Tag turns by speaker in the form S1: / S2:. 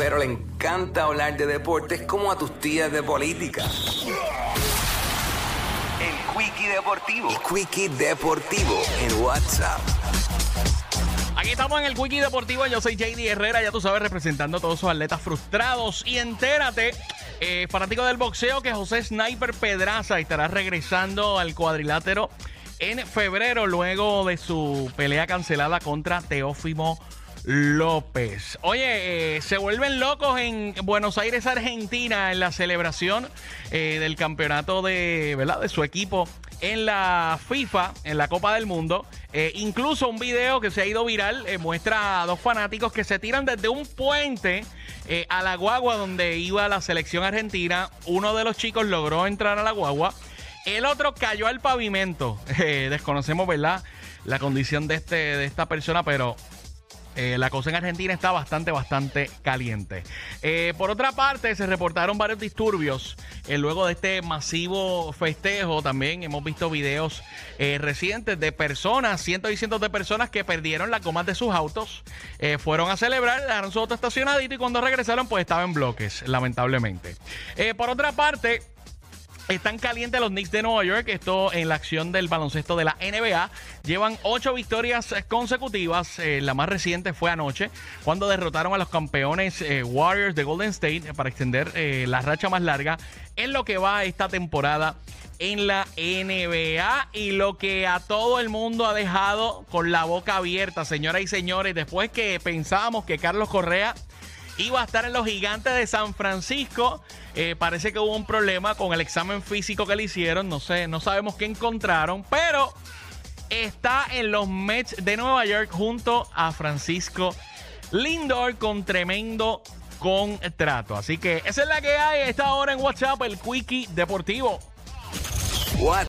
S1: Pero le encanta hablar de deportes como a tus tías de política. El Quickie Deportivo. El Quickie Deportivo en WhatsApp.
S2: Aquí estamos en el Quickie Deportivo. Yo soy JD Herrera, ya tú sabes, representando a todos esos atletas frustrados. Y entérate, eh, fanático del boxeo, que José Sniper Pedraza estará regresando al cuadrilátero en febrero, luego de su pelea cancelada contra Teófimo López. Oye, eh, se vuelven locos en Buenos Aires, Argentina, en la celebración eh, del campeonato de, ¿verdad? de su equipo en la FIFA, en la Copa del Mundo. Eh, incluso un video que se ha ido viral muestra a dos fanáticos que se tiran desde un puente a la guagua donde iba la selección argentina. Uno de los chicos logró entrar a la guagua. El otro cayó al pavimento. desconocemos, ¿verdad? La condición de, este, de esta persona, pero eh, la cosa en Argentina está bastante, bastante caliente. Eh, por otra parte, se reportaron varios disturbios eh, luego de este masivo festejo. También hemos visto videos recientes de personas, cientos y cientos de personas que perdieron las gomas de sus autos. fueron a celebrar, dejaron su auto estacionadito y cuando regresaron, pues estaba en bloques, lamentablemente. por otra parte, están calientes los Knicks de Nueva York. Esto en la acción del baloncesto de la NBA. Llevan ocho victorias consecutivas. Eh, la más reciente fue anoche, cuando derrotaron a los campeones eh, Warriors de Golden State para extender eh, la racha más larga en lo que va esta temporada en la NBA. Y lo que a todo el mundo ha dejado con la boca abierta, señoras y señores, después que pensábamos que Carlos Correa iba a estar en los gigantes de San Francisco. Eh, parece que hubo un problema con el examen físico que le hicieron. No sé, no sabemos qué encontraron, pero está en los Mets de Nueva York junto a Francisco Lindor con tremendo contrato. Así que esa es la que hay a esta hora en WhatsApp, el Quickie Deportivo.